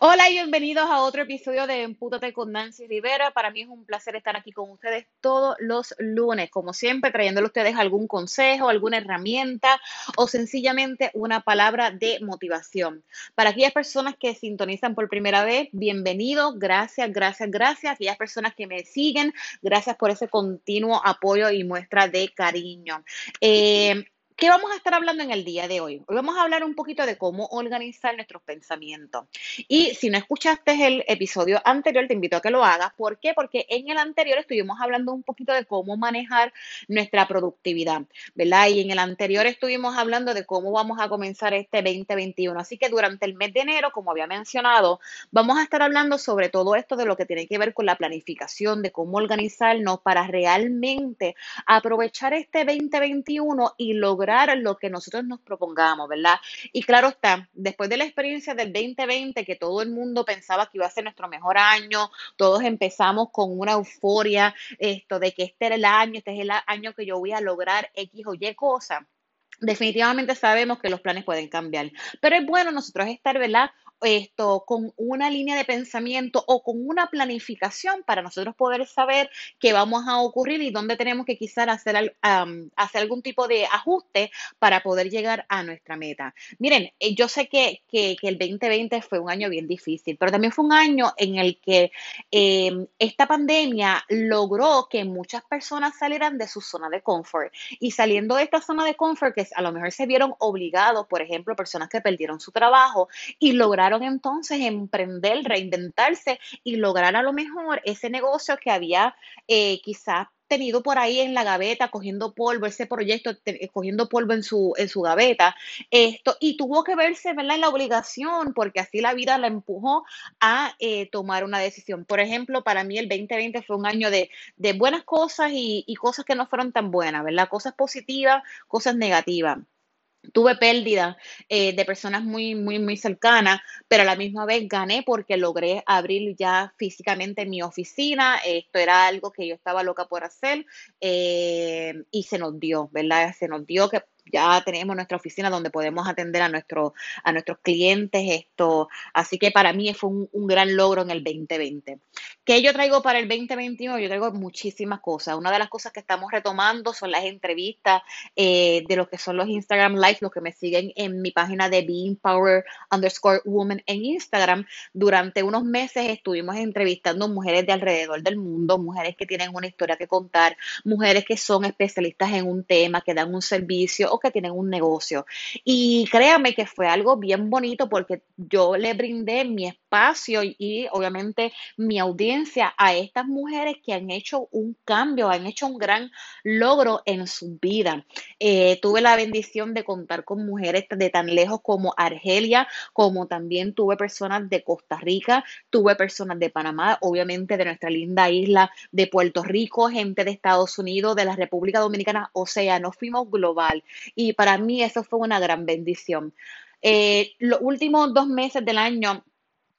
Hola y bienvenidos a otro episodio de Empútate con Nancy Rivera. Para mí es un placer estar aquí con ustedes todos los lunes, como siempre, trayéndole a ustedes algún consejo, alguna herramienta o sencillamente una palabra de motivación. Para aquellas personas que sintonizan por primera vez, bienvenidos, gracias, gracias, gracias. Aquellas personas que me siguen, gracias por ese continuo apoyo y muestra de cariño. Eh, ¿Qué vamos a estar hablando en el día de hoy? Hoy vamos a hablar un poquito de cómo organizar nuestros pensamientos. Y si no escuchaste el episodio anterior, te invito a que lo hagas. ¿Por qué? Porque en el anterior estuvimos hablando un poquito de cómo manejar nuestra productividad, ¿verdad? Y en el anterior estuvimos hablando de cómo vamos a comenzar este 2021. Así que durante el mes de enero, como había mencionado, vamos a estar hablando sobre todo esto de lo que tiene que ver con la planificación, de cómo organizarnos para realmente aprovechar este 2021 y lograr lo que nosotros nos propongamos, ¿verdad? Y claro está, después de la experiencia del 2020, que todo el mundo pensaba que iba a ser nuestro mejor año, todos empezamos con una euforia, esto de que este era el año, este es el año que yo voy a lograr X o Y cosa. Definitivamente sabemos que los planes pueden cambiar, pero es bueno nosotros estar, ¿verdad? Esto con una línea de pensamiento o con una planificación para nosotros poder saber qué vamos a ocurrir y dónde tenemos que quizás hacer, hacer algún tipo de ajuste para poder llegar a nuestra meta. Miren, eh, yo sé que, que, el 2020 fue un año bien difícil, pero también fue un año en el que em, esta pandemia logró que muchas personas salieran de su zona de confort y saliendo de esta zona de confort que a lo mejor se vieron obligados, por ejemplo, personas que perdieron su trabajo y lograron entonces emprender, reinventarse y lograr a lo mejor ese negocio que había eh, quizás tenido por ahí en la gaveta, cogiendo polvo, ese proyecto, eh, cogiendo polvo en su, en su gaveta, esto, y tuvo que verse, en la obligación, porque así la vida la empujó a eh, tomar una decisión. Por ejemplo, para mí el 2020 fue un año de, de buenas cosas y, y cosas que no fueron tan buenas, ¿verdad? Cosas positivas, cosas negativas. Tuve pérdida eh, de personas muy, muy, muy cercanas, pero a la misma vez gané porque logré abrir ya físicamente mi oficina. Esto era algo que yo estaba loca por hacer eh, y se nos dio, ¿verdad? Se nos dio que ya tenemos nuestra oficina donde podemos atender a, a nuestros clientes. Esto, así que para mí fue un, gran logro en el 2020. ¿Qué yo traigo para el 2021? Yo traigo muchísimas cosas. Una de las cosas que estamos retomando son las entrevistas eh, de lo que son los Instagram Live, los que me siguen en mi página de Being Power underscore Woman en Instagram. Durante unos meses estuvimos entrevistando mujeres de alrededor del mundo, mujeres que tienen una historia que contar, mujeres que son especialistas en un tema, que dan un servicio que tienen un negocio. Y créame que fue algo bien bonito porque yo le brindé mi espacio y, obviamente mi audiencia a estas mujeres que han hecho un cambio, han hecho un gran logro en su vida. Eh, tuve la bendición de contar con mujeres de tan lejos como Argelia, como también tuve personas de Costa Rica, tuve personas de Panamá, obviamente de nuestra linda isla de Puerto Rico, gente de Estados Unidos, de la República Dominicana, o sea, nos fuimos global y para mí eso fue una gran bendición. Eh, los últimos dos meses del año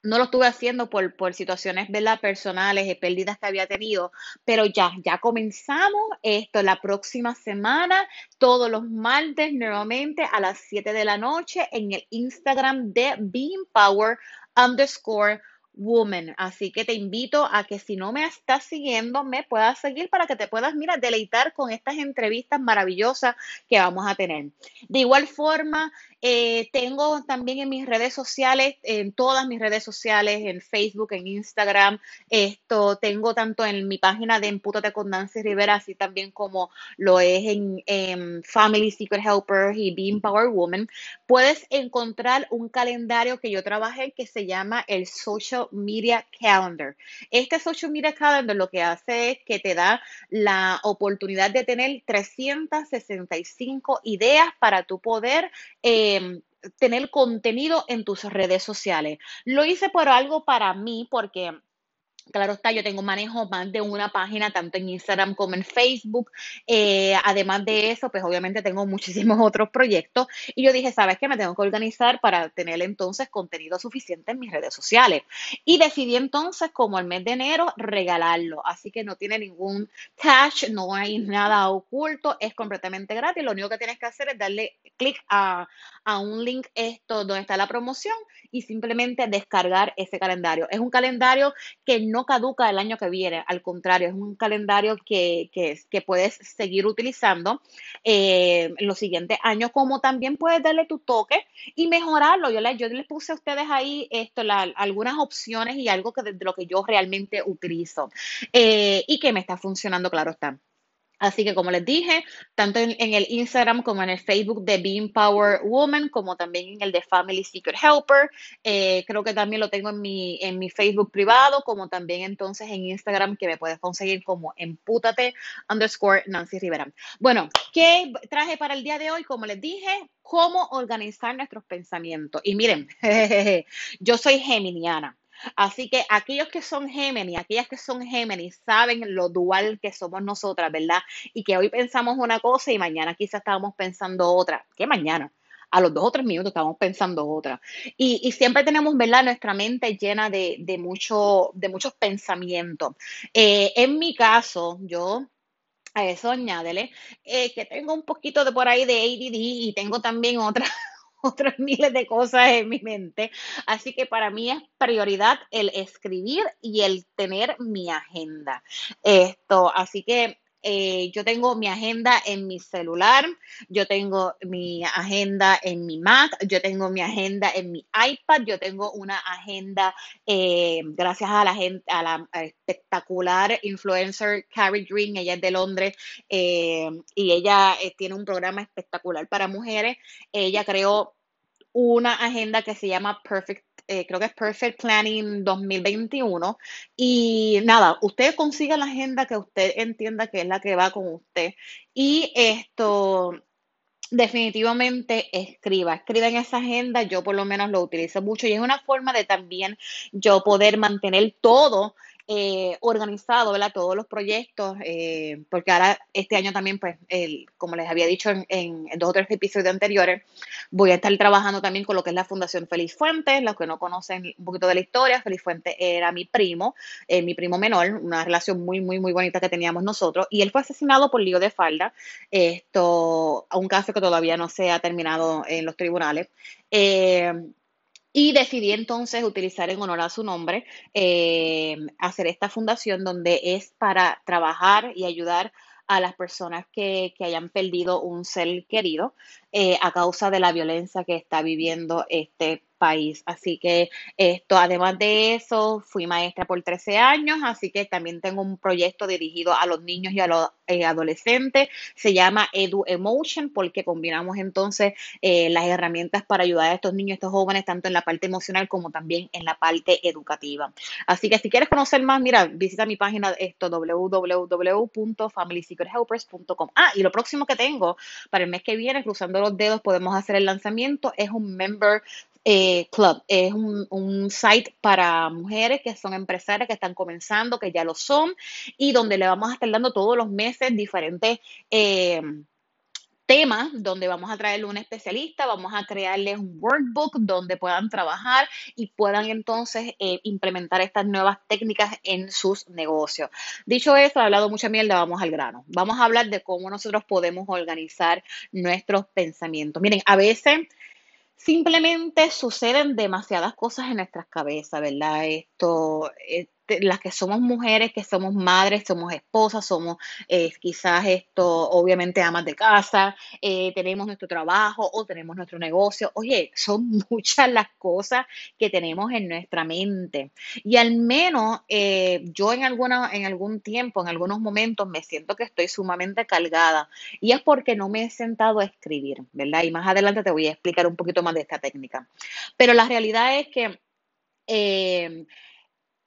no lo estuve haciendo por, por situaciones personales y pérdidas que había tenido, pero ya, ya comenzamos esto la próxima semana, todos los martes nuevamente a las 7 de la noche en el Instagram de Being Power underscore Woman. Así que te invito a que si no me estás siguiendo, me puedas seguir para que te puedas, mira, deleitar con estas entrevistas maravillosas que vamos a tener. De igual forma, eh, tengo también en mis redes sociales, en todas mis redes sociales, en Facebook, en Instagram, esto tengo tanto en mi página de Empútate con Nancy Rivera, así también como lo es en, Family Secret Helper y Being Power Woman. Puedes encontrar un calendario que yo trabajé que se llama el Social Media Calendar. Este Social Media Calendar lo que hace es que te da la oportunidad de tener 365 ideas para tu poder em, tener contenido en tus redes sociales. Lo hice por algo para mí porque Claro está, yo tengo manejo más de una página, tanto en Instagram como en Facebook. Eh, además de eso, pues obviamente tengo muchísimos otros proyectos. Y yo dije, ¿sabes qué? Me tengo que organizar para tener entonces contenido suficiente en mis redes sociales. Y decidí entonces, como el mes de enero, regalarlo. Así que no tiene ningún cash, no hay nada oculto, es completamente gratis. Lo único que tienes que hacer es darle clic a, a un link esto donde está la promoción y simplemente descargar ese calendario. Es un calendario que no caduca el año que viene, al contrario, es un calendario que, que, puedes seguir utilizando eh, en los siguientes años, como también puedes darle tu toque y mejorarlo. Yo, le, yo les puse a ustedes ahí esto, algunas opciones y algo que de, lo que yo realmente utilizo eh, y que me está funcionando, claro está. Así que como les dije, tanto en, el Instagram como en el Facebook de Being Power Woman, como también en el de Family Secret Helper, eh, creo que también lo tengo en mi, en mi Facebook privado, como también entonces en Instagram que me puedes conseguir como empútate underscore Nancy Rivera. Bueno, ¿qué traje para el día de hoy? Como les dije, cómo organizar nuestros pensamientos. Y miren, yo soy geminiana. Así que aquellos que son Géminis, aquellas que son Géminis, saben lo dual que somos nosotras, ¿verdad? Y que hoy pensamos una cosa y mañana quizás estábamos pensando otra. ¿Qué mañana? a los dos o tres minutos estábamos pensando otra. Y, siempre tenemos, ¿verdad?, nuestra mente llena de, de, mucho, de muchos pensamientos. Eh, en mi caso, yo a eso añádele eh, que tengo un poquito de por ahí de ADD y tengo también otra, otras miles de cosas en mi mente. Así que para mí es prioridad el escribir y el tener mi agenda. Esto, así que eh, yo tengo mi agenda en mi celular, yo tengo mi agenda en mi Mac, yo tengo mi agenda en mi iPad, yo tengo una agenda eh, gracias a la gente, a la espectacular influencer Carrie Green, ella es de Londres eh, y ella tiene un programa espectacular para mujeres. Ella creó una agenda que se llama Perfect eh, creo que es Perfect Planning 2021. Y nada, usted consiga la agenda que usted entienda que es la que va con usted. Y esto, definitivamente escriba, escriba en esa agenda, yo por lo menos lo utilizo mucho y es una forma de también yo poder mantener todo eh, organizado, ¿verdad? Todos los proyectos, eh, porque ahora este año también, pues, el, como les había dicho en, dos o tres episodios anteriores, voy a estar trabajando también con lo que es la Fundación Feliz Fuentes, los que no conocen un poquito de la historia, Feliz Fuentes era mi primo, eh, mi primo menor, una relación muy, muy, muy bonita que teníamos nosotros, y él fue asesinado por lío de falda, esto, un caso que todavía no se ha terminado en los tribunales. Y decidí entonces utilizar en honor a su nombre, eh, hacer esta fundación donde es para trabajar y ayudar a las personas que, que hayan perdido un ser querido eh, a causa de la violencia que está viviendo este país. Así que esto, además de eso, fui maestra por 13 años, así que también tengo un proyecto dirigido a los niños y a los eh, adolescentes. Se llama Edu Emotion porque combinamos entonces eh, las herramientas para ayudar a estos niños, estos jóvenes, tanto en la parte emocional como también en la parte educativa. Así que si quieres conocer más, mira, visita mi página esto www.familysecrethelpers.com. Ah, y lo próximo que tengo para el mes que viene, cruzando los dedos, podemos hacer el lanzamiento, es un member eh, Club. Es un, site para mujeres que son empresarias, que están comenzando, que ya lo son, y donde le vamos a estar dando todos los meses diferentes eh, temas, donde vamos a traerle un especialista, vamos a crearles un workbook donde puedan trabajar y puedan entonces eh, implementar estas nuevas técnicas en sus negocios. Dicho eso, he hablado mucha mierda, vamos al grano. Vamos a hablar de cómo nosotros podemos organizar nuestros pensamientos. Miren, a veces simplemente suceden demasiadas cosas en nuestras cabezas, ¿verdad? Esto, eh, las que somos mujeres, que somos madres, somos esposas, somos eh, quizás esto, obviamente amas de casa, eh, tenemos nuestro trabajo o tenemos nuestro negocio. Oye, son muchas las cosas que tenemos en nuestra mente. Y al menos eh, yo en, alguna, en algún tiempo, en algunos momentos, me siento que estoy sumamente cargada. Y es porque no me he sentado a escribir, ¿verdad? Y más adelante te voy a explicar un poquito más de esta técnica. Pero la realidad es que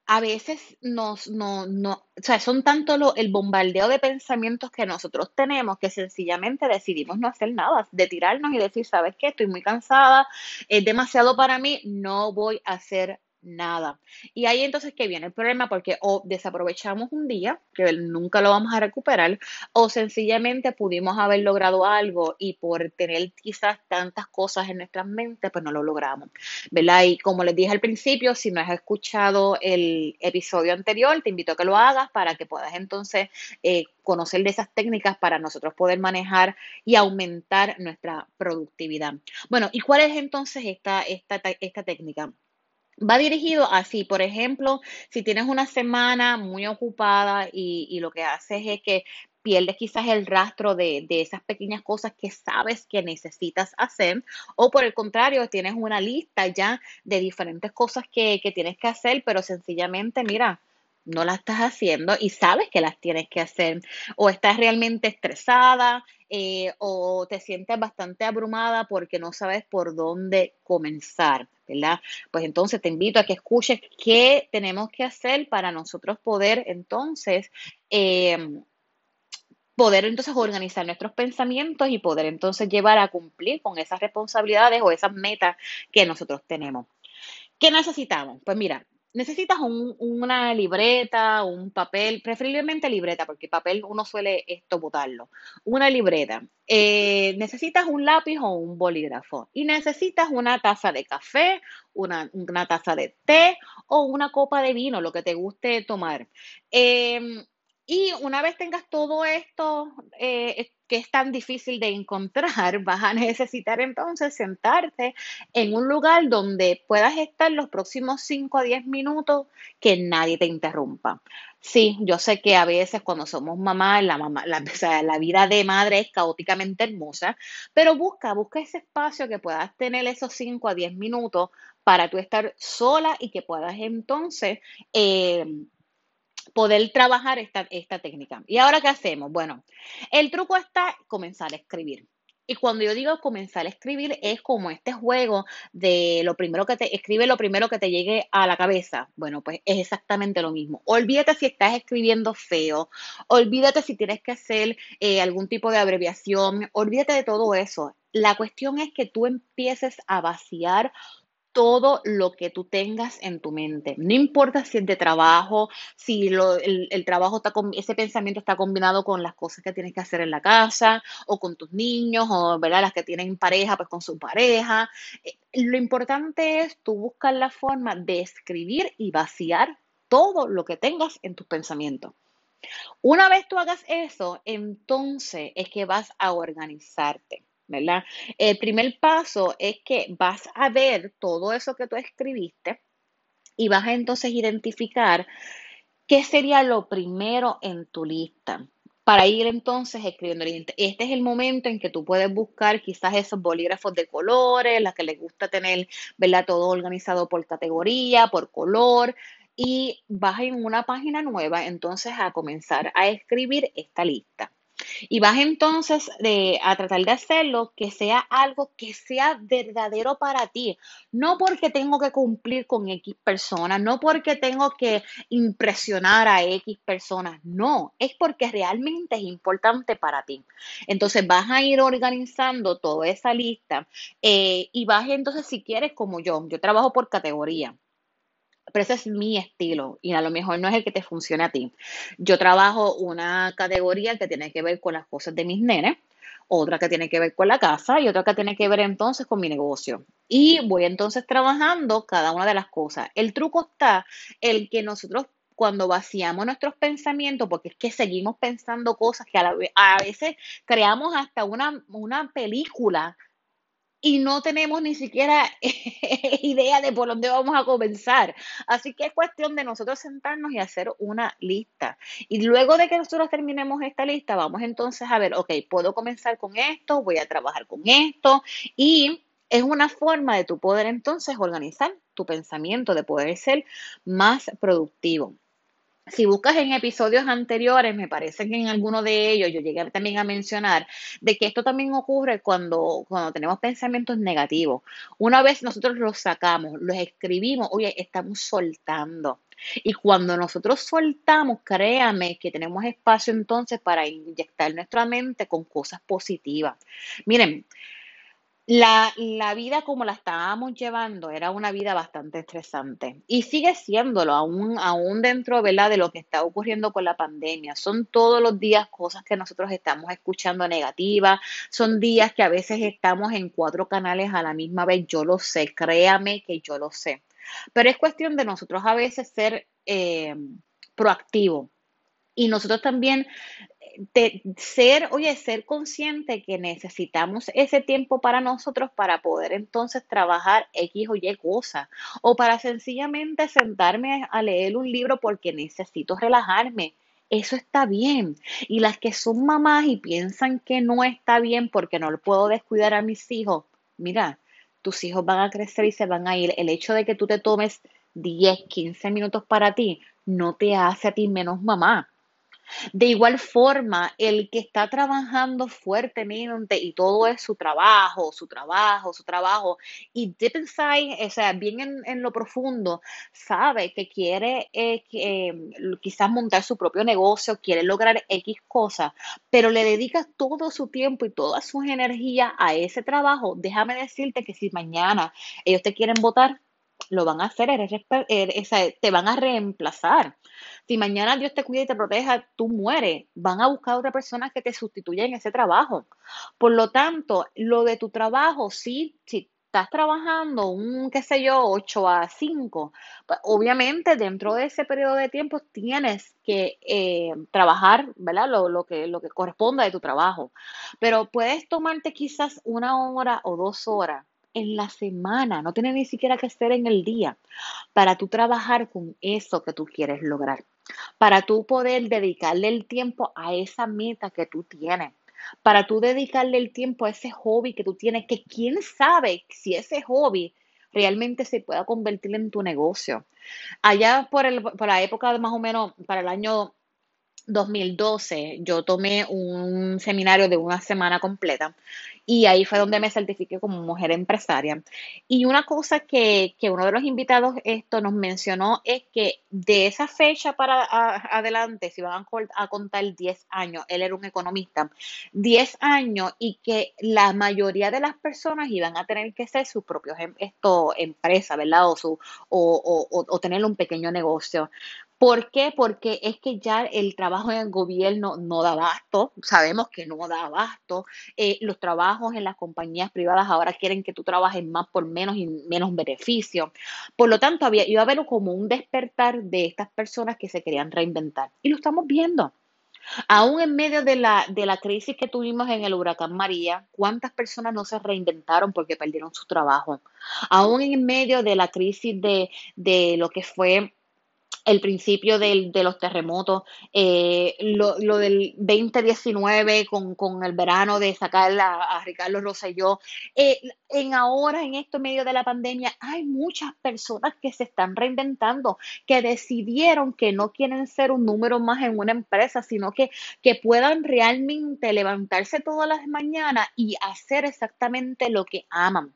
a veces nos, no, no, o sea, son tanto lo, el bombardeo de pensamientos que nosotros tenemos que sencillamente decidimos no hacer nada, de tirarnos y decir, ¿sabes qué? Estoy muy cansada, es demasiado para mí, no voy a hacer nada. Y ahí entonces que viene el problema porque o desaprovechamos un día, que nunca lo vamos a recuperar, o sencillamente pudimos haber logrado algo y por tener quizás tantas cosas en nuestras mentes, pues no lo logramos. ¿Verdad? Y como les dije al principio, si no has escuchado el episodio anterior, te invito a que lo hagas para que puedas entonces eh, conocer de esas técnicas para nosotros poder manejar y aumentar nuestra productividad. Bueno, ¿y cuál es entonces esta, esta, esta técnica? Va dirigido así, por ejemplo, si tienes una semana muy ocupada y, lo que haces es que pierdes quizás el rastro de, esas pequeñas cosas que sabes que necesitas hacer, o por el contrario, tienes una lista ya de diferentes cosas que, que tienes que hacer, pero sencillamente, mira, no las estás haciendo y sabes que las tienes que hacer, o estás realmente estresada eh, o te sientes bastante abrumada porque no sabes por dónde comenzar, ¿verdad? Pues entonces te invito a que escuches qué tenemos que hacer para nosotros poder entonces... Em, poder entonces organizar nuestros pensamientos y poder entonces llevar a cumplir con esas responsabilidades o esas metas que nosotros tenemos. ¿Qué necesitamos? Pues mira, necesitas una libreta, un papel, preferiblemente libreta, porque papel uno suele esto botarlo. Una libreta. Eh, necesitas un lápiz o un bolígrafo. Y necesitas una taza de café, una, taza de té o una copa de vino, lo que te guste tomar. Em, y una vez tengas todo esto eh, que es tan difícil de encontrar, vas a necesitar entonces sentarte en un lugar donde puedas estar los próximos 5 a 10 minutos que nadie te interrumpa. Sí, yo sé que a veces cuando somos mamás, la, mamá, la, la vida de madre es caóticamente hermosa, pero busca, busca ese espacio que puedas tener esos 5 a 10 minutos para tú estar sola y que puedas entonces eh, poder trabajar esta, esta técnica. ¿Y ahora qué hacemos? Bueno, el truco está comenzar a escribir. Y cuando yo digo comenzar a escribir es como este juego de lo primero que te escribe lo primero que te llegue a la cabeza. Bueno, pues es exactamente lo mismo. Olvídate si estás escribiendo feo, olvídate si tienes que hacer eh, algún tipo de abreviación, olvídate de todo eso. La cuestión es que tú empieces a vaciar todo lo que tú tengas en tu mente. No importa si es de trabajo, si el, trabajo está con, ese pensamiento está combinado con las cosas que tienes que hacer en la casa o con tus niños o las que tienen pareja, pues con su pareja. Eh, lo importante es tú buscar la forma de escribir y vaciar todo lo que tengas en tus pensamientos. Una vez tú hagas eso, entonces es que vas a organizarte. ¿Verdad? El primer paso es que vas a ver todo eso que tú escribiste y vas a entonces identificar qué sería lo primero en tu lista para ir entonces escribiendo. Este es el momento en que tú puedes buscar quizás esos bolígrafos de colores, las que les gusta tener, ¿verdad? Todo organizado por categoría, por color. Y vas en una página nueva entonces a comenzar a escribir esta lista. Y vas entonces a tratar de hacerlo que sea algo que sea verdadero para ti. No porque tengo que cumplir con X personas, no porque tengo que impresionar a X personas, no, es porque realmente es importante para ti. Entonces vas a ir organizando toda esa lista eh, y vas entonces si quieres como yo, yo trabajo por categoría pero ese es mi estilo y a lo mejor no es el que te funcione a ti. Yo trabajo una categoría que tiene que ver con las cosas de mis nenes, otra que tiene que ver con la casa y otra que tiene que ver entonces con mi negocio. Y voy entonces trabajando cada una de las cosas. El truco está el que nosotros cuando vaciamos nuestros pensamientos, porque es que seguimos pensando cosas que a, a veces creamos hasta una, una película y no tenemos ni siquiera idea de por dónde vamos a comenzar. Así que es cuestión de nosotros sentarnos y hacer una lista. Y luego de que nosotros terminemos esta lista, vamos entonces a ver, ok, puedo comenzar con esto, voy a trabajar con esto y es una forma de tu poder entonces organizar tu pensamiento, de poder ser más productivo. Si buscas en episodios anteriores, me parece que en alguno de ellos yo llegué también a mencionar de que esto también ocurre cuando, cuando tenemos pensamientos negativos. Una vez nosotros los sacamos, los escribimos, oye, estamos soltando. Y cuando nosotros soltamos, créame que tenemos espacio entonces para inyectar nuestra mente con cosas positivas. Miren, La, la vida como la estábamos llevando era una vida bastante estresante y sigue siéndolo aún, aún dentro, de lo que está ocurriendo con la pandemia. Son todos los días cosas que nosotros estamos escuchando negativas, son días que a veces estamos en cuatro canales a la misma vez. Yo lo sé, créame que yo lo sé. Pero es cuestión de nosotros a veces ser eh, proactivos y nosotros también ser, oye, ser consciente que necesitamos ese tiempo para nosotros para poder entonces trabajar X o Y cosas, o para sencillamente sentarme a leer un libro porque necesito relajarme. Eso está bien. Y las que son mamás y piensan que no está bien porque no puedo descuidar a mis hijos, mira, tus hijos van a crecer y se van a ir. El hecho de que tú te tomes 10, 15 minutos para ti no te hace a ti menos mamá. De igual forma, el que está trabajando fuertemente y todo es su trabajo, su trabajo, su trabajo, y deep inside, o sea, bien en, en lo profundo, sabe que quiere eh, que, eh, quizás montar su propio negocio, quiere lograr X cosas, pero le dedica todo su tiempo y todas sus energías a ese trabajo, déjame decirte que si mañana ellos te quieren votar, lo van a hacer, eres, eres, te van a reemplazar. Si mañana Dios te cuida y te proteja, tú mueres, van a buscar a otra persona que te sustituya en ese trabajo. Por lo tanto, lo de tu trabajo, sí, si estás trabajando un, qué sé yo, 8 a 5, pues obviamente dentro de ese periodo de tiempo tienes que eh, trabajar, ¿verdad? Lo, lo, que, lo que corresponda de tu trabajo. Pero puedes tomarte quizás una hora o dos horas en la semana, no tiene ni siquiera que ser en el día, para tú trabajar con eso que tú quieres lograr, para tú poder dedicarle el tiempo a esa meta que tú tienes, para tú dedicarle el tiempo a ese hobby que tú tienes, que quién sabe si ese hobby realmente se pueda convertir en tu negocio. Allá por, el, la época de más o menos, para el año 2012 yo tomé un seminario de una semana completa y ahí fue donde me certifiqué como mujer empresaria. Y una cosa que, que uno de los invitados esto nos mencionó es que de esa fecha para adelante, si van a, a, contar 10 años, él era un economista, 10 años y que la mayoría de las personas iban a tener que ser sus propios em, esto, empresas, ¿verdad? O, su, o, o, o tener un pequeño negocio. ¿Por qué? Porque es que ya el trabajo en el gobierno no da abasto, sabemos que no da abasto, eh, los trabajos en las compañías privadas ahora quieren que tú trabajes más por menos y menos beneficio. Por lo tanto, había, iba a haber como un despertar de estas personas que se querían reinventar. Y lo estamos viendo. Aún en medio de la, de la crisis que tuvimos en el huracán María, ¿cuántas personas no se reinventaron porque perdieron su trabajo? Aún en medio de la crisis de, de lo que fue el principio del, de los terremotos, eh, lo, lo, del 2019 con, con, el verano de sacar a, a Ricardo Rosselló. Eh, en ahora, en esto medio de la pandemia, hay muchas personas que se están reinventando, que decidieron que no quieren ser un número más en una empresa, sino que, que puedan realmente levantarse todas las mañanas y hacer exactamente lo que aman.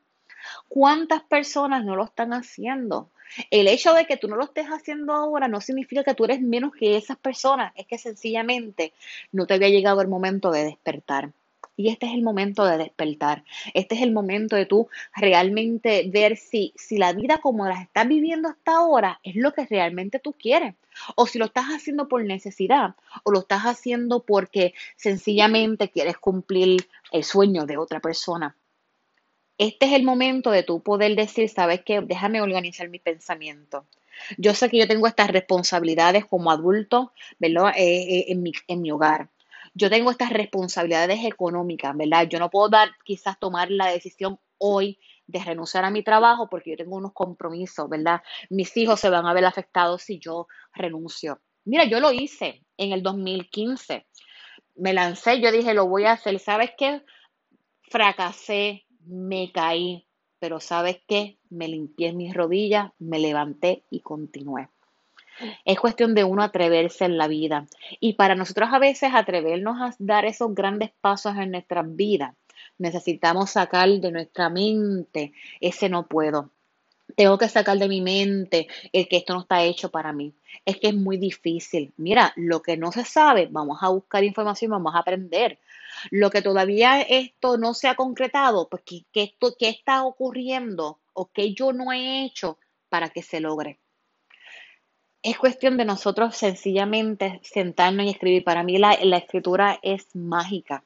¿Cuántas personas no lo están haciendo? El hecho de que tú no lo estés haciendo ahora no significa que tú eres menos que esas personas, es que sencillamente no te había llegado el momento de despertar. Y este es el momento de despertar. Este es el momento de tú realmente ver si, si la vida como la estás viviendo hasta ahora es lo que realmente tú quieres. O si lo estás haciendo por necesidad o lo estás haciendo porque sencillamente quieres cumplir el sueño de otra persona este es el momento de tú poder decir, ¿sabes qué? Déjame organizar mi pensamiento. Yo sé que yo tengo estas responsabilidades como adulto, ¿verdad? Eh, eh, en, mi, en mi hogar. Yo tengo estas responsabilidades económicas, ¿verdad? Yo no puedo dar, quizás tomar la decisión hoy de renunciar a mi trabajo porque yo tengo unos compromisos, ¿verdad? Mis hijos se van a ver afectados si yo renuncio. Mira, yo lo hice en el 2015. Me lancé, yo dije, lo voy a hacer. ¿Sabes qué? Fracasé, me caí, pero ¿sabes qué? Me limpié mis rodillas, me levanté y continué. Es cuestión de uno atreverse en la vida. Y para nosotros a veces atrevernos a dar esos grandes pasos en nuestras vidas, necesitamos sacar de nuestra mente ese no puedo. Tengo que sacar de mi mente el que esto no está hecho para mí. Es que es muy difícil. Mira, lo que no se sabe, vamos a buscar información, vamos a aprender. Lo que todavía esto no se ha concretado, pues ¿qué, esto, qué está ocurriendo o qué yo no he hecho para que se logre. Es cuestión de nosotros sencillamente sentarnos y escribir. Para mí la, la escritura es mágica.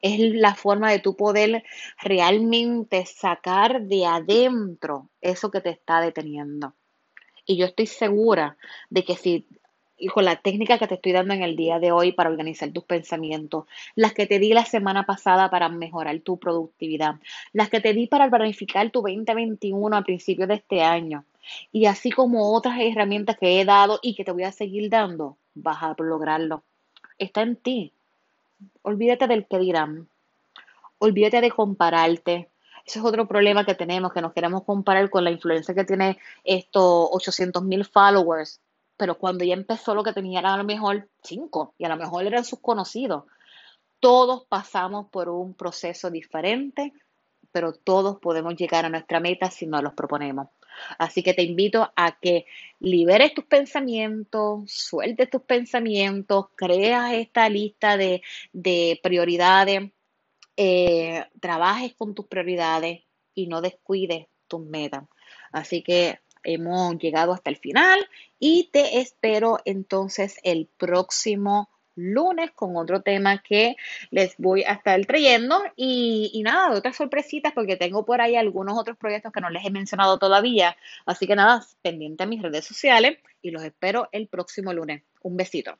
Es la forma de tú poder realmente sacar de adentro eso que te está deteniendo. Y yo estoy segura de que si y con la técnica que te estoy dando en el día de hoy para organizar tus pensamientos, las que te di la semana pasada para mejorar tu productividad, las que te di para planificar tu 2021 a principios de este año, y así como otras herramientas que he dado y que te voy a seguir dando, vas a lograrlo. Está en ti. Olvídate del que dirán. Olvídate de compararte. Ese es otro problema que tenemos, que nos queremos comparar con la influencia que tiene estos 800 mil followers pero cuando ya empezó lo que tenía era a lo mejor cinco y a lo mejor eran sus conocidos. Todos pasamos por un proceso diferente, pero todos podemos llegar a nuestra meta si nos los proponemos. Así que te invito a que liberes tus pensamientos, sueltes tus pensamientos, creas esta lista de, prioridades, eh, trabajes con tus prioridades y no descuides tus metas. Así que hemos llegado hasta el final y te espero entonces el próximo lunes con otro tema que les voy a estar trayendo y, y, nada, otras sorpresitas porque tengo por ahí algunos otros proyectos que no les he mencionado todavía. Así que nada, pendiente a mis redes sociales y los espero el próximo lunes. Un besito.